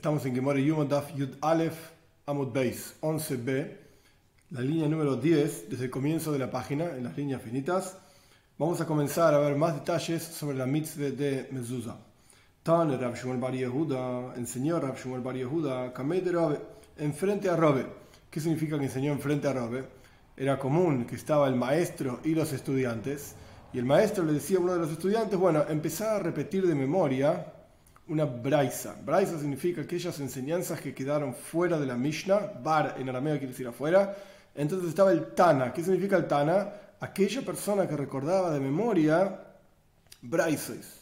Estamos en Gemore Yuma Daf Yud Aleph Amud Beis 11b, la línea número 10 desde el comienzo de la página, en las líneas finitas. Vamos a comenzar a ver más detalles sobre la mitzvah de Mezuzah. Tan Rab Shmuel Bar Yehuda enseñó Rab Shmuel Bar Yehuda de Robe, enfrente a Robe. ¿Qué significa que enseñó enfrente a Robe? Era común que estaba el maestro y los estudiantes, y el maestro le decía a uno de los estudiantes, bueno, empezá a repetir de memoria una braisa. Braisa significa aquellas enseñanzas que quedaron fuera de la Mishnah, bar en arameo quiere decir afuera. Entonces estaba el Tana. ¿Qué significa el Tana? Aquella persona que recordaba de memoria braisas.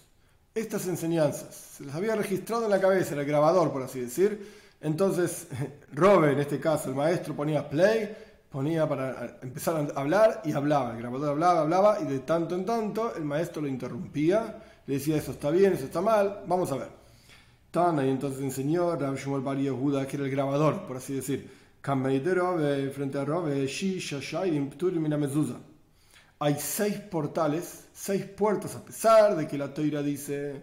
Estas enseñanzas. Se las había registrado en la cabeza, en el grabador, por así decir. Entonces, Robe, en este caso, el maestro ponía play, ponía para empezar a hablar y hablaba. El grabador hablaba, hablaba y de tanto en tanto el maestro lo interrumpía. Le decía, eso está bien, eso está mal, vamos a ver. Tana y entonces enseñó Rab Shmuel Bar Yehuda, que era el grabador, por así decir. frente a Robe, Hay seis portales, seis puertas, a pesar de que la toira dice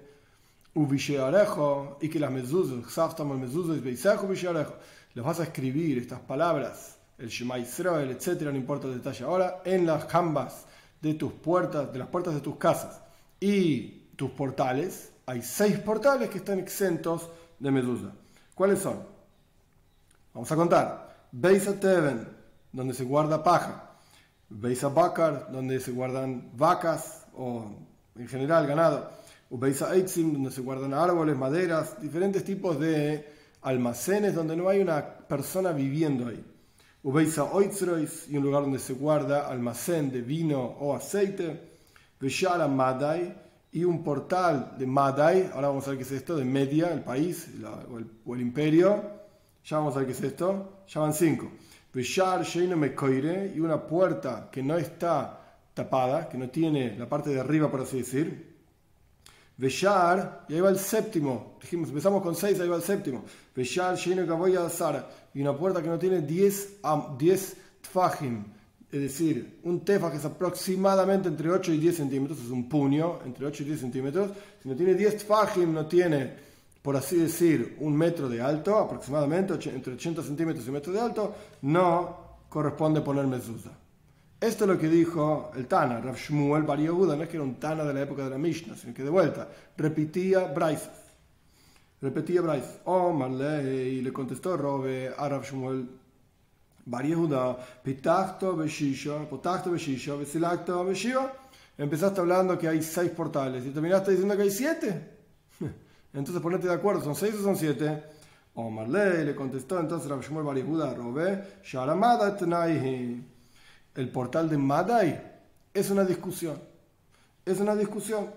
y que las mezuzas, les vas a escribir estas palabras, el Shema Israel, etcétera, no importa el detalle. Ahora, en las jambas de tus puertas, de las puertas de tus casas y tus portales, hay seis portales que están exentos de medusa. ¿Cuáles son? Vamos a contar. Beisa Teven, donde se guarda paja. Beisa Bakar, donde se guardan vacas o en general ganado. Beisa Eitzim, donde se guardan árboles, maderas, diferentes tipos de almacenes donde no hay una persona viviendo ahí. Ubeisa Oitzrois, y un lugar donde se guarda almacén de vino o aceite. Veshara Madai, y un portal de Madai, ahora vamos a ver qué es esto, de Media, el país o, el, imperio, ya vamos a ver qué es esto, ya van cinco. y una puerta que no está tapada, que no tiene la parte de arriba, por así decir. Veshar, y ahí va el séptimo, dijimos, empezamos con seis, ahí va el séptimo. Veshar, y una puerta que no tiene diez, diez tfajim, es decir, un tefaj es aproximadamente entre 8 y 10 centímetros, es un puño entre 8 y 10 centímetros. Si no tiene 10 tfajim, no tiene, por así decir, un metro de alto, aproximadamente entre 80 centímetros y un metro de alto, no corresponde poner mezuzah. Esto es lo que dijo el Tana, Rav Shmuel Bar no es que era un Tana de la época de la Mishnah, sino que de vuelta repetía Braisas. Repetía Braisas. Oh, Marley, le contestó Robe a Rav Shmuel Bar Yehuda, Pitachto Beshisha, Potachto Beshisha, Besilacto Beshiva. Empezaste hablando que hay seis portales y terminaste diciendo que hay siete. Entonces ponete de acuerdo, ¿son seis o son siete? Omar Ley le contestó entonces Rav Shmuel Bar Yehuda, Robé, Sharamada El portal de Madai es una discusión. Es una discusión.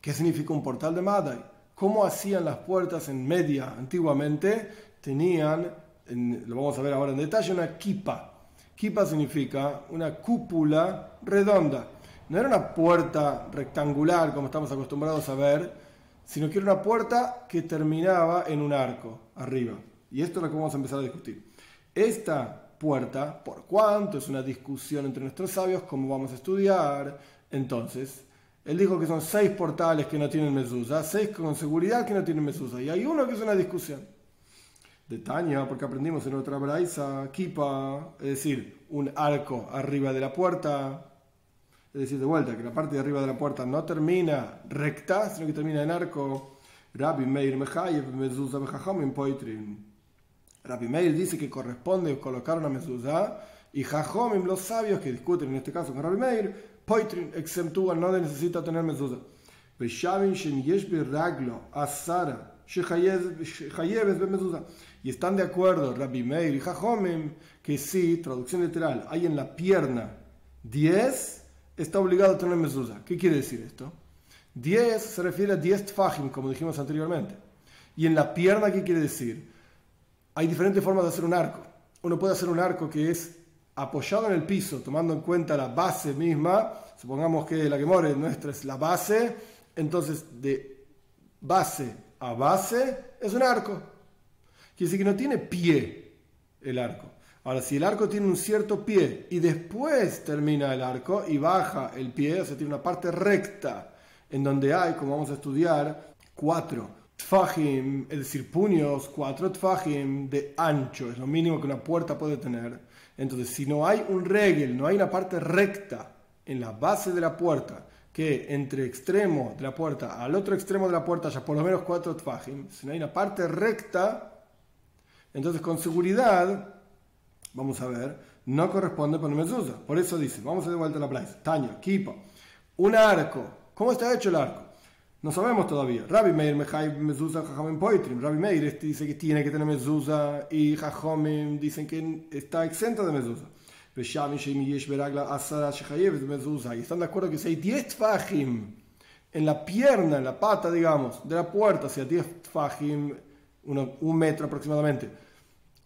¿Qué significa un portal de Madai? ¿Cómo hacían las puertas en media antiguamente? Tenían lo vamos a ver ahora en detalle, una kipa. Kipa significa una cúpula redonda. No era una puerta rectangular como estamos acostumbrados a ver, sino que era una puerta que terminaba en un arco arriba. Y esto es lo que vamos a empezar a discutir. Esta puerta, por cuánto, es una discusión entre nuestros sabios, como vamos a estudiar. Entonces, él dijo que son seis portales que no tienen mesusa, seis con seguridad que no tienen mesusa, y hay uno que es una discusión de Tania, porque aprendimos en otra braisa, kipa, es decir, un arco arriba de la puerta, es decir, de vuelta, que la parte de arriba de la puerta no termina recta, sino que termina en arco. Rabbi Meir Mechayev Mezuzah Poitrin. Rabbi Meir dice que corresponde colocar una mezuzah y Jajomim, los sabios que discuten en este caso con Rabbi Meir, Poitrin exentúan, no necesita tener mezuzah. Beshavin Shen Yeshbi Raglo Asara y están de acuerdo Rabbi Meir y Jajomim que sí, traducción literal, hay en la pierna 10, está obligado a tener mezuzah. ¿Qué quiere decir esto? 10 se refiere a 10 tfajim, como dijimos anteriormente. Y en la pierna, ¿qué quiere decir? Hay diferentes formas de hacer un arco. Uno puede hacer un arco que es apoyado en el piso, tomando en cuenta la base misma. Supongamos que la que more nuestra es la base, entonces de base a base es un arco. Quiere decir que no tiene pie el arco. Ahora, si el arco tiene un cierto pie y después termina el arco y baja el pie, o sea, tiene una parte recta en donde hay, como vamos a estudiar, cuatro tfajim, es decir, puños, cuatro tfajim de ancho, es lo mínimo que una puerta puede tener. Entonces, si no hay un regel, no hay una parte recta en la base de la puerta, que entre extremo de la puerta al otro extremo de la puerta haya por lo menos cuatro tfajim, si no hay una parte recta, entonces con seguridad, vamos a ver, no corresponde poner mezuzah. Por eso dice, vamos a de vuelta a la playa, taño, kipa, un arco, ¿cómo está hecho el arco? No sabemos todavía. Rabbi Meir Mejai Mezuzah Jajamim Poitrim. Rabbi Meir dice que tiene que tener Mezuzah y Jajamim dicen que está exento de Mezuzah. Y están de acuerdo que si hay 10 fajim en la pierna, en la pata, digamos, de la puerta, o sea, 10 fajim, un metro aproximadamente,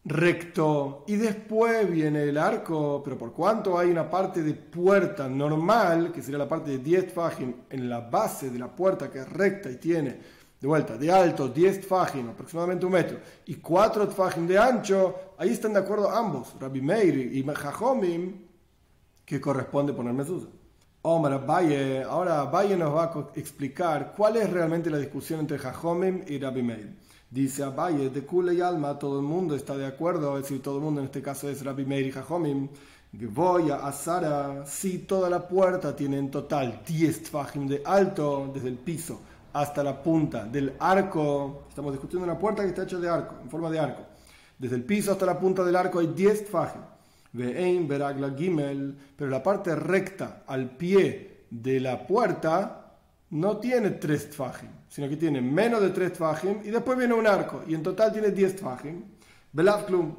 recto y después viene el arco, pero por cuanto hay una parte de puerta normal, que sería la parte de 10 fajim en la base de la puerta que es recta y tiene de vuelta de alto 10 fajim, aproximadamente un metro, y 4 fajim de ancho, ahí están de acuerdo ambos, Rabbi Meir y Jajomim, que corresponde poner mezuzah. Omar Valle, ahora Valle nos va a explicar cuál es realmente la discusión entre Jajomim y Rabbi Meir. Dice Abaye, de Kula y Alma, todo el mundo está de acuerdo, es decir, todo el mundo en este caso es Rabbi Meir y Jajomim, a Sara, si toda la puerta tiene en total 10 tfajim de alto desde el piso hasta la punta del arco, estamos discutiendo una puerta que está hecha de arco, en forma de arco, desde el piso hasta la punta del arco hay 10 tfajim, ve'ein beragla gimel, pero la parte recta al pie de la puerta no tiene tres tfajim, sino que tiene menos de tres tfajim y después viene un arco y en total tiene diez tfajim. Belav klum.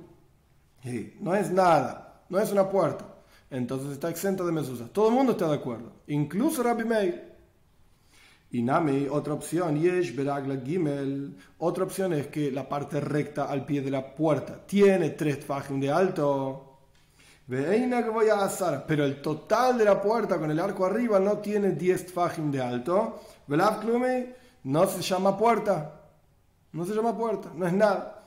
No es nada, no es una puerta. Entonces está exento de mesusa. Todo el mundo está de acuerdo, incluso Rabbi Meir. Y Nami, otra opción, Yesh Beragla Gimel. Otra opción es que la parte recta al pie de la puerta tiene tres tfajim de alto que voy a asar, pero el total de la puerta con el arco arriba no tiene 10 fajim de alto. no se llama puerta. No se llama puerta, no es nada.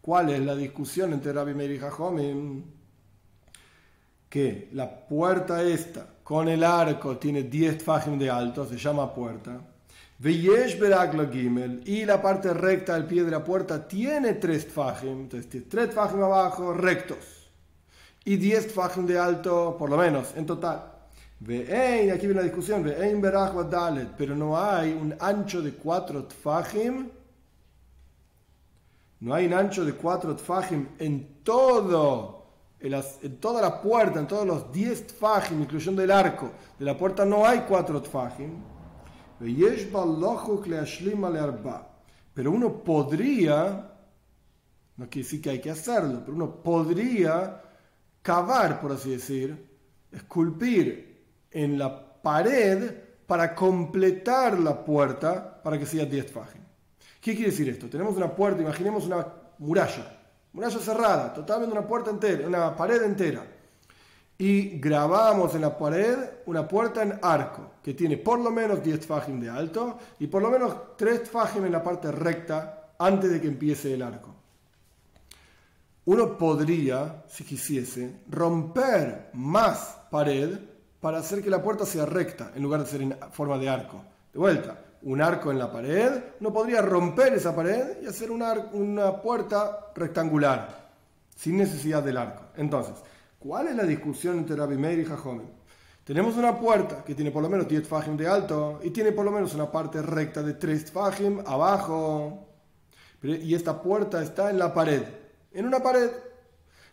¿Cuál es la discusión entre Rabbi Meir y Jajomim? Que la puerta esta con el arco tiene 10 fajim de alto, se llama puerta y la parte recta al pie de la puerta tiene tres tfajim, entonces tres tfajim abajo rectos y diez tfajim de alto por lo menos en total. Ve'ein, aquí viene la discusión, ve'ein dalet, pero no hay un ancho de cuatro tfajim, no hay un ancho de cuatro tfajim en todo, en, toda la puerta, en todos los diez tfajim, incluyendo el arco de la puerta, no hay cuatro tfajim. Pero uno podría, no quiere decir que hay que hacerlo, pero uno podría cavar, por así decir, esculpir en la pared para completar la puerta para que sea 10 fajim. ¿Qué quiere decir esto? Tenemos una puerta, imaginemos una muralla, muralla cerrada, totalmente una puerta entera, una pared entera y grabamos en la pared una puerta en arco que tiene por lo menos 10 fajim de alto y por lo menos 3 fajim en la parte recta antes de que empiece el arco. Uno podría, si quisiese, romper más pared para hacer que la puerta sea recta en lugar de ser en forma de arco. De vuelta, un arco en la pared, uno podría romper esa pared y hacer una, una puerta rectangular, sin necesidad del arco. Entonces, ¿Cuál es la discusión entre Rabbi Meir y Jajomim? Tenemos una puerta que tiene por lo menos 10 fajim de alto y tiene por lo menos una parte recta de 3 fajim abajo. Y esta puerta está en la pared. En una pared.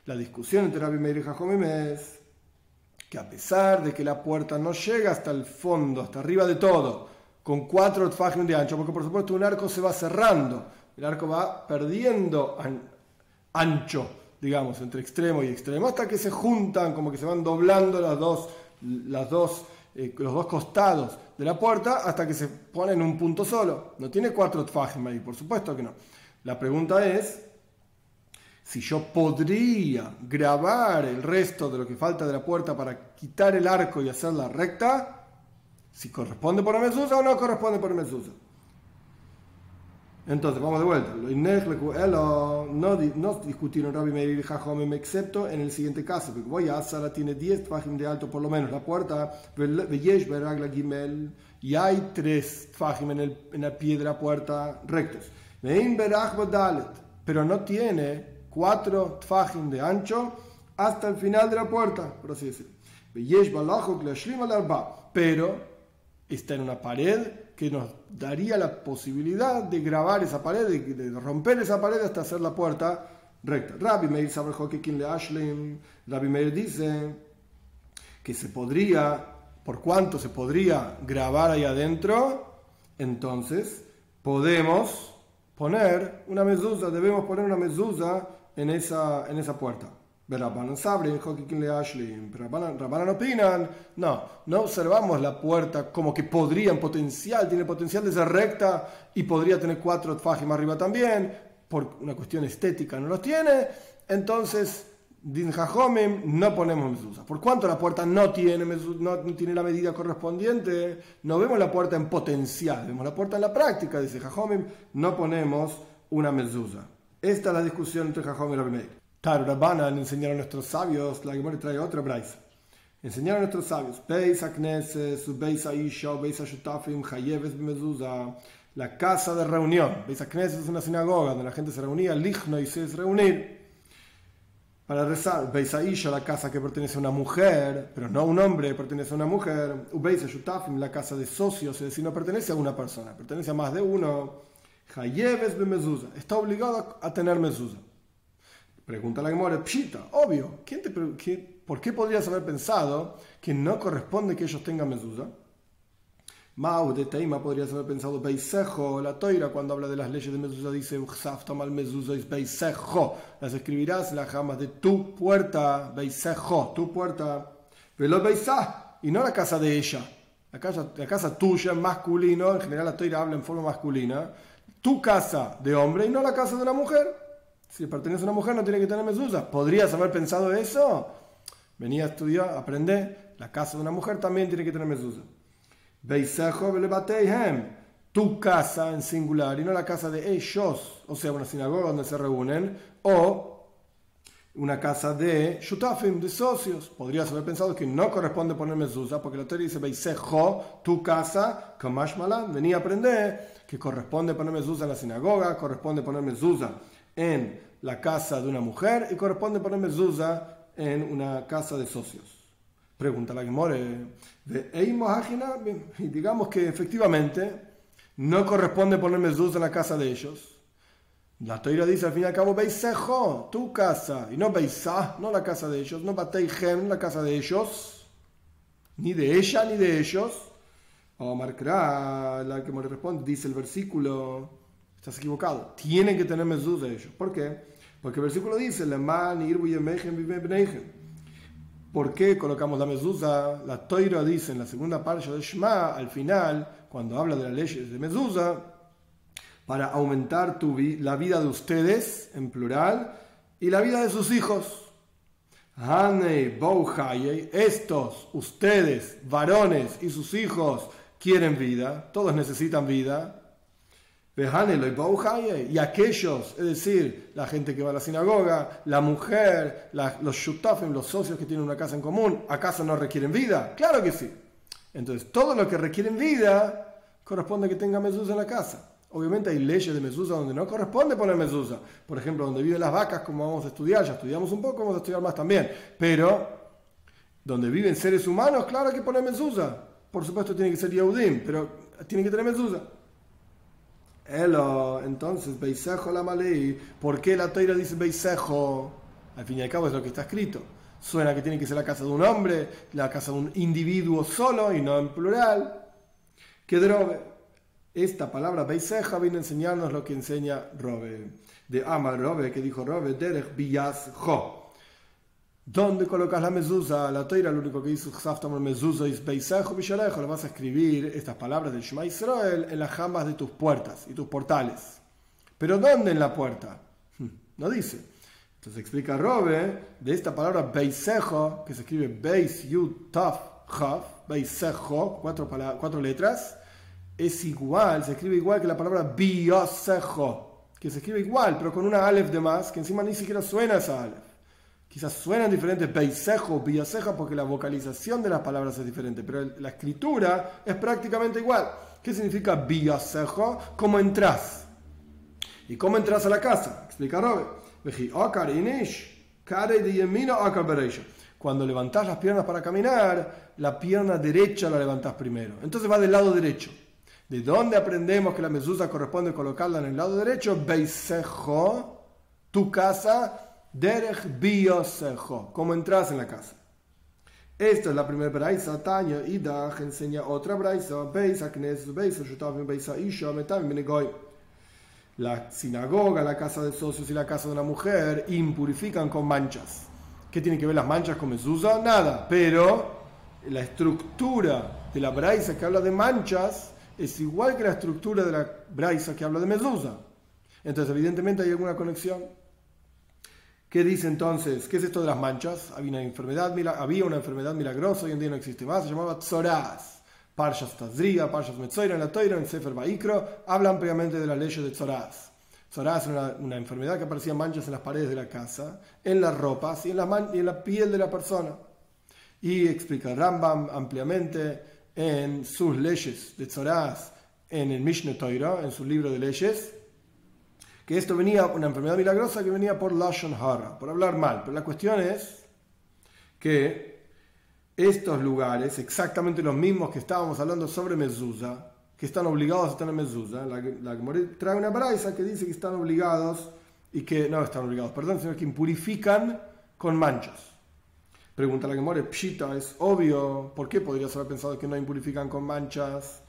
La discusión entre Rabbi Meir y Jajomim es que a pesar de que la puerta no llega hasta el fondo, hasta arriba de todo, con 4 fajim de ancho, porque por supuesto un arco se va cerrando, el arco va perdiendo ancho digamos, entre extremo y extremo, hasta que se juntan, como que se van doblando las dos, las dos, eh, los dos costados de la puerta hasta que se pone en un punto solo. No tiene cuatro tfajim ahí, por supuesto que no. La pregunta es si yo podría grabar el resto de lo que falta de la puerta para quitar el arco y hacerla recta, si corresponde por el o no corresponde por el Entonces, vamos de vuelta. No, no discutieron Rabbi Meir y Jajomim excepto en el siguiente caso. Porque voy a Sara tiene 10 tfajim de alto por lo menos. La puerta, y hay 3 tfajim en, el, en la pie de la puerta rectos. Pero no tiene 4 tfajim de ancho hasta el final de la puerta, por así decirlo. Pero está en una pared que nos daría la posibilidad de grabar esa pared, de, romper esa pared hasta hacer la puerta recta. Rabbi Meir sabe quien le Ashlim, Rabbi Meir dice que se podría, por cuánto se podría grabar ahí adentro, entonces podemos poner una mezuzá, debemos poner una mezuzá en esa, en esa puerta. Rabbanan saben, Rabbanan opinan, no, no observamos la puerta como que podría en potencial, tiene potencial de ser recta y podría tener cuatro tfajim arriba también, por una cuestión estética no los tiene, entonces, din no ponemos mezuzah. Por cuanto la puerta no tiene, no tiene la medida correspondiente, no vemos la puerta en potencial, vemos la puerta en la práctica, dice Jajomim, no ponemos una mezuzah. Esta es la discusión entre Jajom y Rabbi Taru Rabbanan enseñaron a nuestros sabios, la Gemara trae otra braisa. Enseñaron a nuestros sabios, Beis Akneses, Beis Aisha, Beis Ashutafim, Hayeves Mezuza, la casa de reunión. Beis Akneses es una sinagoga donde la gente se reunía, Lichno y se es reunir para rezar. Beis Aisha, la casa que pertenece a una mujer, pero no a un hombre, pertenece a una mujer. Beis Ashutafim, la casa de socios, es decir, no pertenece a una persona, pertenece a más de uno. Hayeves Mezuza, está obligado a tener Mezuza. Pregunta la Gemora, pshita, obvio, ¿quién te, ¿por qué podrías haber pensado que no corresponde que ellos tengan mezuzá? Mau de Teima podrías haber pensado Beisejo, la toira cuando habla de las leyes de mezuzá dice mal mezuzá es Beisejo, las escribirás las jamas de tu puerta, Beisejo, tu puerta, Velo Beisá, y no la casa de ella, la casa, la casa tuya masculino, en general la toira habla en forma masculina, tu casa de hombre y no la casa de una mujer. Si pertenece a una mujer no tiene que tener mezuzá. ¿Podrías haber pensado eso? Venía a estudiar, aprender. La casa de una mujer también tiene que tener mezuzá. Tu casa en singular y no la casa de ellos. O sea, una sinagoga donde se reúnen. O una casa de shutafim, de socios. Podrías haber pensado que no corresponde poner mezuzá, porque la teoría dice Beisejo, tu casa, Kamash Malan. Venía a aprender que corresponde poner mezuzá en la sinagoga, corresponde poner mezuzá en la casa de una mujer y corresponde poner mezuzá en una casa de socios. Pregunta la Gemore, y digamos que efectivamente no corresponde poner mezuzá en la casa de ellos. La toira dice al fin y al cabo, Beisejo, tu casa, y no Beisá, no la casa de ellos, no Bateihem, la casa de ellos, ni de ella ni de ellos. O Marcra, la que me responde, dice el versículo Estás equivocado. Tienen que tener mezuzá ellos. ¿Por qué? Porque el versículo dice, ¿Por qué colocamos la mezuzá? La toira dice en la segunda parte de Shema, al final, cuando habla de las leyes de mezuzá, para aumentar tu la vida de ustedes, en plural, y la vida de sus hijos. Estos, ustedes, varones y sus hijos, quieren vida, todos necesitan vida, y aquellos, es decir, la gente que va a la sinagoga, la mujer, los shutafim, los socios que tienen una casa en común, ¿acaso no requieren vida? Claro que sí. Entonces, todo lo que requieren vida corresponde que tenga mezuzá en la casa. Obviamente hay leyes de mezuzá donde no corresponde poner mezuzá. Por ejemplo, donde viven las vacas, como vamos a estudiar, ya estudiamos un poco, vamos a estudiar más también. Pero, donde viven seres humanos, claro que poner mezuzá. Por supuesto tiene que ser Yehudim, pero tiene que tener mezuzá. Elo, entonces, Beisejo la malei. ¿Por qué la toira dice Beisejo? Al fin y al cabo es lo que está escrito. Suena que tiene que ser la casa de un hombre, la casa de un individuo solo y no en plural. Que drobe. Esta palabra Beiseja viene a enseñarnos lo que enseña Robe. De Amar Robe, que dijo Robe, Derech Jo. ¿Dónde colocas la mezuzá? La toira lo único que dice Xaftamar mezuzá es Beisejo Vishalejo. Le vas a escribir estas palabras del Shema Israel en las jambas de tus puertas y tus portales. ¿Pero dónde en la puerta? Hmm, no dice. Entonces explica Robe de esta palabra Beisejo, que se escribe Beis Yud Taf Chaf, Beisejo, cuatro, cuatro letras. es igual, se escribe igual que la palabra biosejo, que se escribe igual, pero con una alef de más, que encima ni siquiera suena esa alef. Quizás suenan diferentes beisejo, biosejo, porque la vocalización de las palabras es diferente, pero la escritura es prácticamente igual. ¿Qué significa biosejo? ¿Cómo entras? ¿Y cómo entras a la casa? Explica Robe. Cuando levantás las piernas para caminar, la pierna derecha la levantás primero. Entonces va del lado derecho. ¿De dónde aprendemos que la mezuzá corresponde colocarla en el lado derecho? Beisejo, tu casa, derech biosejo, como entras en la casa. Esta es la primera braisa, Tanya y Dach enseña otra braisa, Beisa Knes, Beisa Shutavim, Beisa Isha, Metam Benegoy. La sinagoga, la casa de socios y la casa de una mujer impurifican con manchas. ¿Qué tiene que ver las manchas con mezuzá? Nada, pero la estructura de la braisa que habla de manchas es igual que la estructura de la braisa que habla de mezuzá. Entonces, evidentemente hay alguna conexión. ¿Qué dice entonces? ¿Qué es esto de las manchas? Había una enfermedad, había una enfermedad milagrosa, hoy en día no existe más, se llamaba Tzoraz. Parshas Tazria, Parshas Metzoira, en la Toira, en Sefer Baikro, habla ampliamente de la ley de Tzoraz. Tzoraz es una, una, enfermedad que aparecía manchas en las paredes de la casa, en las ropas y en la, y en la piel de la persona. Y explica Rambam ampliamente en sus leyes de Tzoraz, en el Mishneh Torah, en su libro de leyes, que esto venía, una enfermedad milagrosa que venía por Lashon Hara, por hablar mal. Pero la cuestión es que estos lugares, exactamente los mismos que estábamos hablando sobre Mezuzah, que están obligados a en Mezuzah, la, la trae una braisa que dice que están obligados y que no están obligados, perdón, sino que impurifican con manchas. Pregunta la que more, Pshita, es obvio, ¿por qué podrías haber pensado que no impurifican con manchas?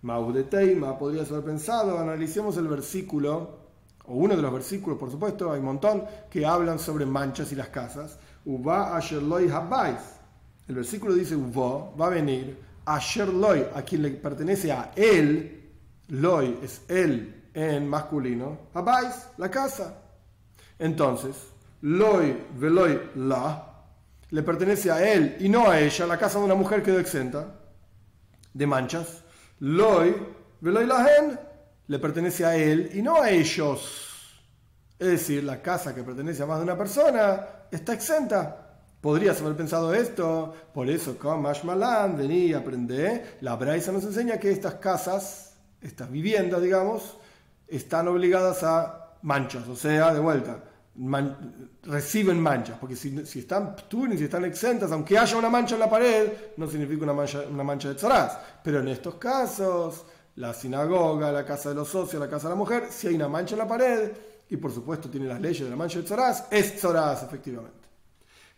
Maude Teima, podrías haber pensado, analicemos el versículo o uno de los versículos, por supuesto, hay un montón que hablan sobre manchas y las casas. Uva asherloi habais. El versículo dice Uva, va a venir asherloi, a quien le pertenece a él, loi es él en masculino, habais, la casa. Entonces, loi veloy la, le pertenece a él y no a ella, la casa de una mujer quedó exenta de manchas. Loi veloy la hen, le pertenece a él y no a ellos. Es decir, la casa que pertenece a más de una persona está exenta. Podrías haber pensado esto, por eso con Mashmalan vení y aprende. La Braisa nos enseña que estas casas, estas viviendas, digamos, están obligadas a manchas, o sea, de vuelta, reciben manchas, porque si, están si están exentas, aunque haya una mancha en la pared, no significa una mancha, una mancha de tzaraz. Pero en estos casos, la sinagoga, la casa de los socios, la casa de la mujer, si hay una mancha en la pared, y por supuesto tiene las leyes de la mancha de Tzoraz, es Tzoraz efectivamente.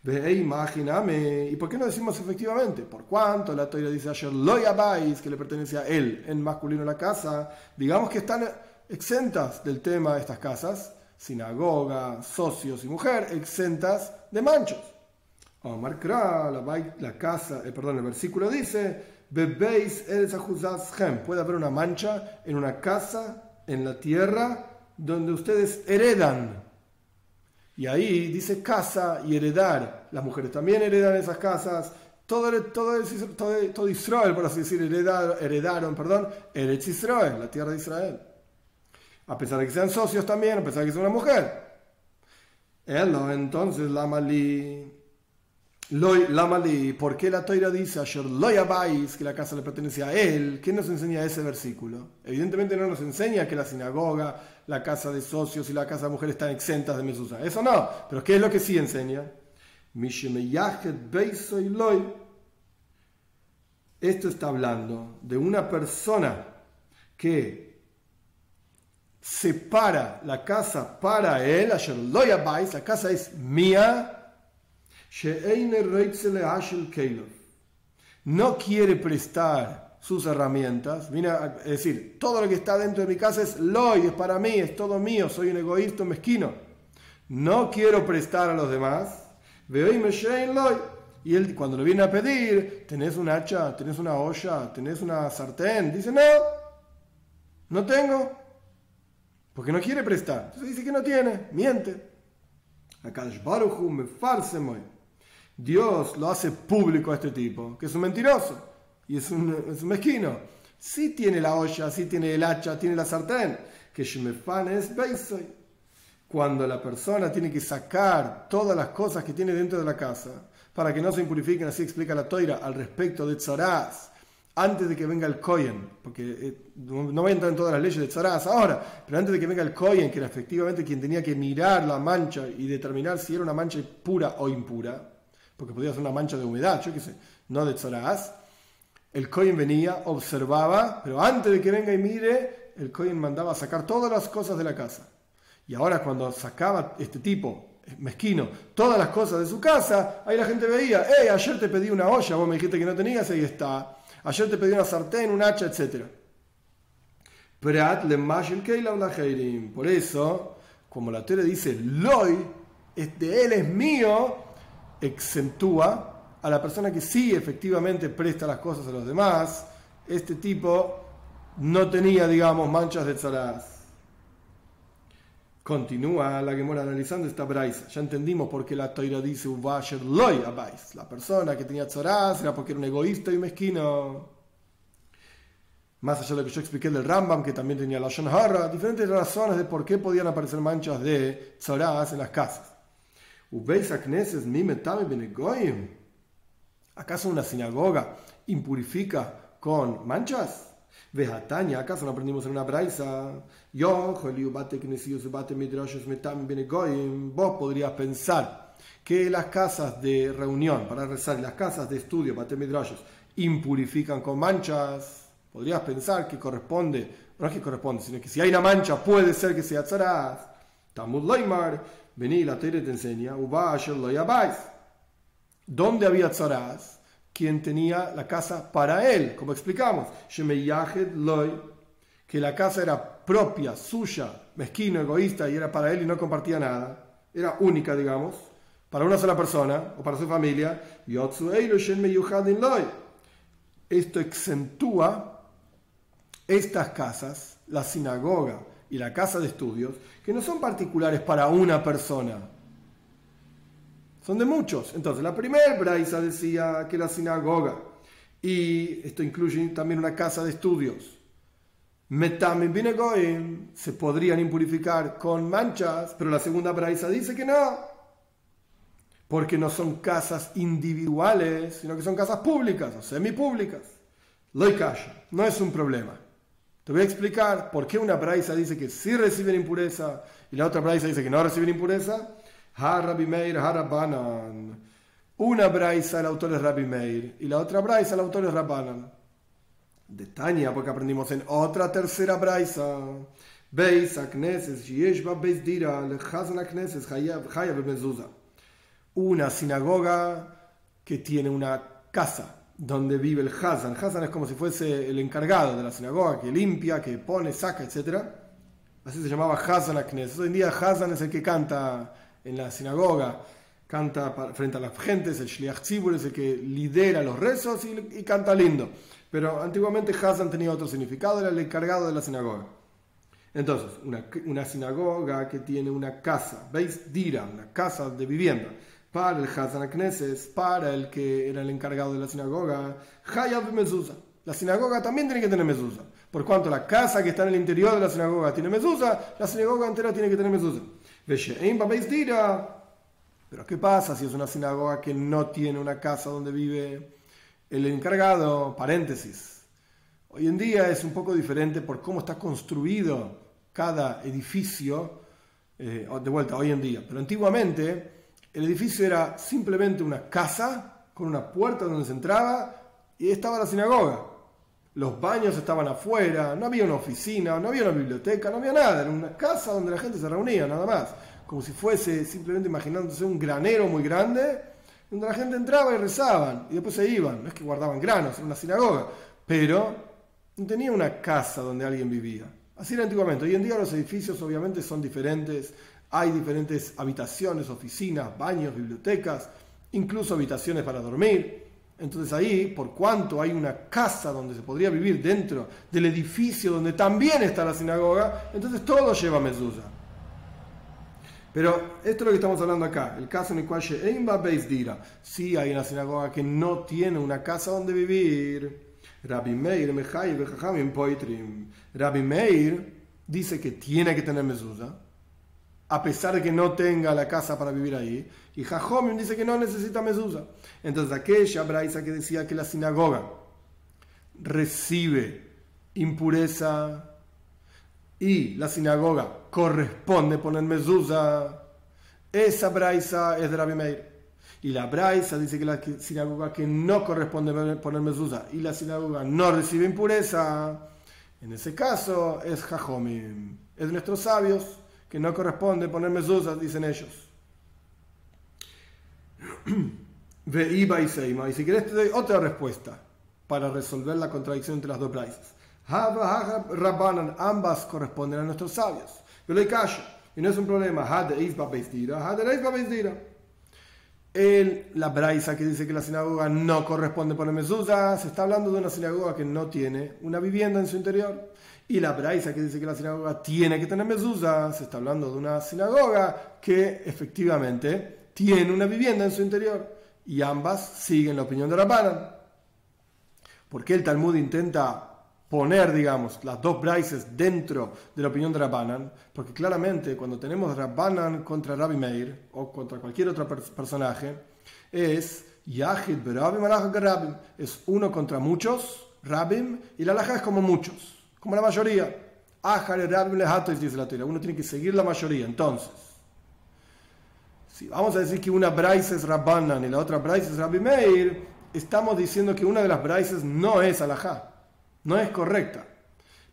Ve, imagíname, ¿y por qué no decimos efectivamente? Por cuanto la Torah dice ayer Loyabais, que le pertenece a él en masculino la casa, digamos que están exentas del tema de estas casas, sinagoga, socios y mujer, exentas de manchos. Omar Kra, la, la casa, eh, perdón, el versículo dice, Bebeis el puede haber una mancha en una casa, en la tierra, donde ustedes heredan. Y ahí dice casa y heredar. Las mujeres también heredan esas casas. Todo, todo, todo, Israel, por así decir, heredaron, heredaron perdón, Eretz Israel, la tierra de Israel. A pesar de que sean socios también, a pesar de que sea una mujer. Él, entonces, la Malí ¿por qué la Toira dice ayer que la casa le pertenece a él? ¿Qué nos enseña ese versículo? Evidentemente no nos enseña que la sinagoga, la casa de socios y la casa de mujeres están exentas de Mesusa. Eso no, pero ¿qué es lo que sí enseña? Esto está hablando de una persona que separa la casa para él, ayer la casa es mía no quiere prestar sus herramientas, es decir, todo lo que está dentro de mi casa es loy, es para mí, es todo mío, soy un egoísta mezquino. No quiero prestar a los demás. Veo y me loy. Y él cuando le viene a pedir, tenés un hacha, tenés una olla, tenés una sartén, dice, no, no tengo, porque no quiere prestar. Entonces dice que no tiene, miente. Acá me farse muy. Dios lo hace público a este tipo, que es un mentiroso y es un, mezquino. Sí tiene la olla, sí tiene el hacha, tiene la sartén. Que es Cuando la persona tiene que sacar todas las cosas que tiene dentro de la casa para que no se impurifiquen, así explica la toira al respecto de tzaraz, antes de que venga el kohen, porque eh, no voy a entrar en todas las leyes de tzaraz ahora, pero antes de que venga el kohen, que era efectivamente quien tenía que mirar la mancha y determinar si era una mancha pura o impura, porque podía ser una mancha de humedad, yo qué sé, no de tzaraz, el Cohen venía, observaba, pero antes de que venga y mire, el Cohen mandaba sacar todas las cosas de la casa. Y ahora cuando sacaba este tipo, mezquino, todas las cosas de su casa, ahí la gente veía, hey, ayer te pedí una olla, vos me dijiste que no tenías, ahí está. Ayer te pedí una sartén, un hacha, etc. Por eso, como la teoría dice, Loy, de él es mío, exentúa a la persona que sí efectivamente presta las cosas a los demás, este tipo no tenía, digamos, manchas de tzaraz. Continúa la Gemora analizando esta braisa. Ya entendimos por qué la toira dice loy abais. La persona que tenía tzaraz era porque era un egoísta y mezquino. Más allá de lo que yo expliqué del Rambam, que también tenía la Hara, diferentes razones de por qué podían aparecer manchas de tzaraz en las casas. ¿Acaso una sinagoga impurifica con manchas? Vejataña, ¿acaso no aprendimos en una braisa? Yo, vos podrías pensar que las casas de reunión para rezar las casas de estudio, bate impurifican con manchas. Podrías pensar que corresponde, no es que corresponde, sino que si hay una mancha puede ser que sea tzaraz. Tamud Loimar, vení, la te enseña, ¿Dónde había tzaraz? Quien tenía la casa para él, como explicamos. Que la casa era propia, suya, mezquino, egoísta y era para él y no compartía nada. Era única, digamos, para una sola persona o para su familia. Esto exentúa estas casas, la sinagoga y la casa de estudios, que no son particulares para una persona, son de muchos. Entonces, la primera Braisa decía que la sinagoga, y esto incluye también una casa de estudios, Metam y se podrían impurificar con manchas, pero la segunda Braisa dice que no, porque no son casas individuales, sino que son casas públicas o semipúblicas. Loikasha, no es un problema. Te voy a explicar por qué una Braisa dice que sí reciben impureza y la otra Braisa dice que no reciben impureza Meir. Una braisa el autor es Rabbi Meir y la otra braisa el autor es Rabbanan. De Tania, porque aprendimos en otra tercera braisa. Beis akneses, yeshba beis dira, lechazan akneses, hayav mezuzah. Una sinagoga que tiene una casa donde vive el Hazan. Hazan es como si fuese el encargado de la sinagoga, que limpia, que pone, saca, etc. Así se llamaba Hazan Aknes. Hoy en día Hazan es el que canta en la sinagoga, canta frente a las gentes, el Shliach Tzibur es el que lidera los rezos y, canta lindo. Pero antiguamente Hassan tenía otro significado, era el encargado de la sinagoga. Entonces, una, sinagoga que tiene una casa, veis, dira, una casa de vivienda, para el Akneses, para el que era el encargado de la sinagoga, Hayab Mezuzah. La sinagoga también tiene que tener mezuzah. Por cuanto la casa que está en el interior de la sinagoga tiene mezuzah, la sinagoga entera tiene que tener mezuzah. Pero ¿qué pasa si es una sinagoga que no tiene una casa donde vive el encargado? Paréntesis. Hoy en día es un poco diferente por cómo está construido cada edificio, eh, de vuelta, hoy en día. Pero antiguamente el edificio era simplemente una casa con una puerta donde se entraba y estaba la sinagoga. Los baños estaban afuera, no había una oficina, no había una biblioteca, no había nada, era una casa donde la gente se reunía, nada más. Como si fuese simplemente imaginándose un granero muy grande, donde la gente entraba y rezaban, y después se iban. No es que guardaban granos, era una sinagoga, pero no tenía una casa donde alguien vivía. Así era antiguamente. Hoy en día los edificios obviamente son diferentes, hay diferentes habitaciones, oficinas, baños, bibliotecas, incluso habitaciones para dormir. Entonces ahí, por cuanto hay una casa donde se podría vivir dentro del edificio donde también está la sinagoga, entonces todo lleva mezuzah. Pero esto es lo que estamos hablando acá, el caso en el cual She'ein Beis Dira, si hay una sinagoga que no tiene una casa donde vivir, Rabbi Meir, Mejai, Poitrim. Rabbi Meir dice que tiene que tener mezuzá, a pesar de que no tenga la casa para vivir ahí. Y Jajomim dice que no necesita mezuzá. Entonces aquella braisa que decía que la sinagoga recibe impureza y la sinagoga corresponde poner mezuzá, esa braisa es de Rabbi Meir. Y la braisa dice que la sinagoga que no corresponde poner mezuzá y la sinagoga no recibe impureza, en ese caso es Jajomim, es nuestros sabios que no corresponde poner mezuzá, dicen ellos. Ve Iba y Seima. Y si querés te doy otra respuesta para resolver la contradicción entre las dos braisas. Ambas corresponden a nuestros sabios. Pero hay callo. Y no es un problema. El, la braisa que dice que la sinagoga no corresponde poner mezuzá, se está hablando de una sinagoga que no tiene una vivienda en su interior. Y la braisa que dice que la sinagoga tiene que tener mezuzá, se está hablando de una sinagoga que efectivamente tiene una vivienda en su interior. Y ambas siguen la opinión de Rabbanan. ¿Por qué el Talmud intenta poner, digamos, las dos braises dentro de la opinión de Rabbanan, porque claramente cuando tenemos Rabbanan contra Rabbi Meir o contra cualquier otro personaje, es Yahid Berabim Rabim, es uno contra muchos, Rabim, y la laja es como muchos, como la mayoría. Dice la teoría, uno tiene que seguir la mayoría, entonces. Si vamos a decir que una es Rabbanan y la otra braise es Rabbi Meir, estamos diciendo que una de las braises no es alajá no es correcta.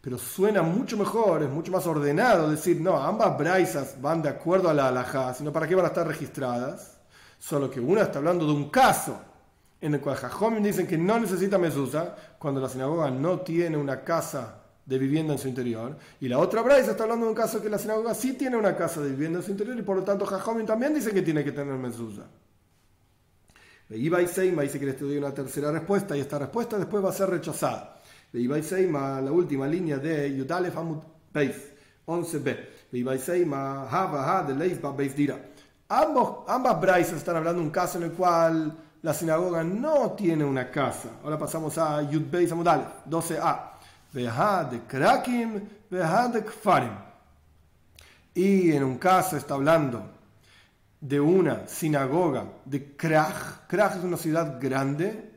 Pero suena mucho mejor, es mucho más ordenado decir, no, ambas braisas van de acuerdo a la alajá, sino para qué van a estar registradas. Solo que una está hablando de un caso en el cual Jajomim dicen que no necesita mesusa cuando la sinagoga no tiene una casa de vivienda en su interior. Y la otra braisa está hablando de un caso que la sinagoga sí tiene una casa de vivienda en su interior y por lo tanto Jajomim también dice que tiene que tener mesusa. Iba y Seima dice que le estudié una tercera respuesta y esta respuesta después va a ser rechazada de Seima, la última línea de Yudalef Amud Beis, 11b. De Seima, Hava Ha de Leisba Beis Dira. Ambas braisas están hablando de un caso en el cual la sinagoga no tiene una casa. Ahora pasamos a Yud Beis Amud 12a. Krakim, Kfarim. Y en un caso está hablando de una sinagoga de Krach. Krach es una ciudad grande.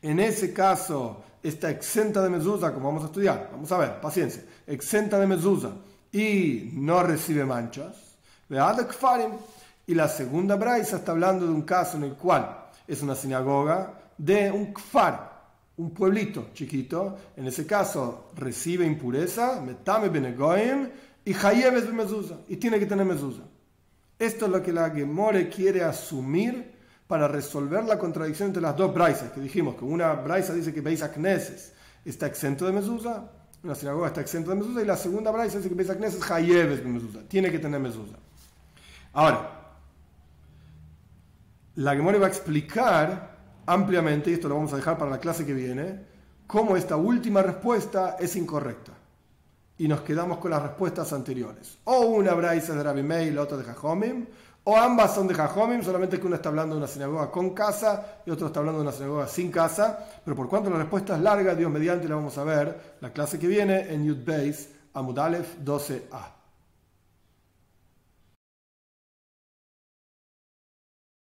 En ese caso está exenta de mezuzá, como vamos a estudiar. Vamos a ver, paciencia. Exenta de mezuzá y no recibe manchas. Y la segunda braisa está hablando de un caso en el cual es una sinagoga de un kfar, un pueblito chiquito. En ese caso recibe impureza, metame benegoim y hayeves de mezuzá. Y tiene que tener mezuzá. Esto es lo que la Gemore quiere asumir para resolver la contradicción entre las dos braisas, que dijimos que una braisa dice que Beis Knesses está exento de mezuzá, una sinagoga está exento de mezuzá, y la segunda braisa dice que Beis Knesses hayeves de mezuzá, tiene que tener mezuzá. Ahora, la Gemore va a explicar ampliamente, y esto lo vamos a dejar para la clase que viene, cómo esta última respuesta es incorrecta. Y nos quedamos con las respuestas anteriores. O una braisa de Rabbi Meir y la otra de Jajomim, o ambas son de Jajomim, solamente que una está hablando de una sinagoga con casa y otro está hablando de una sinagoga sin casa. Pero por cuanto la respuesta es larga, Dios mediante la vamos a ver la clase que viene en Yud Beis, Amudalef 12a.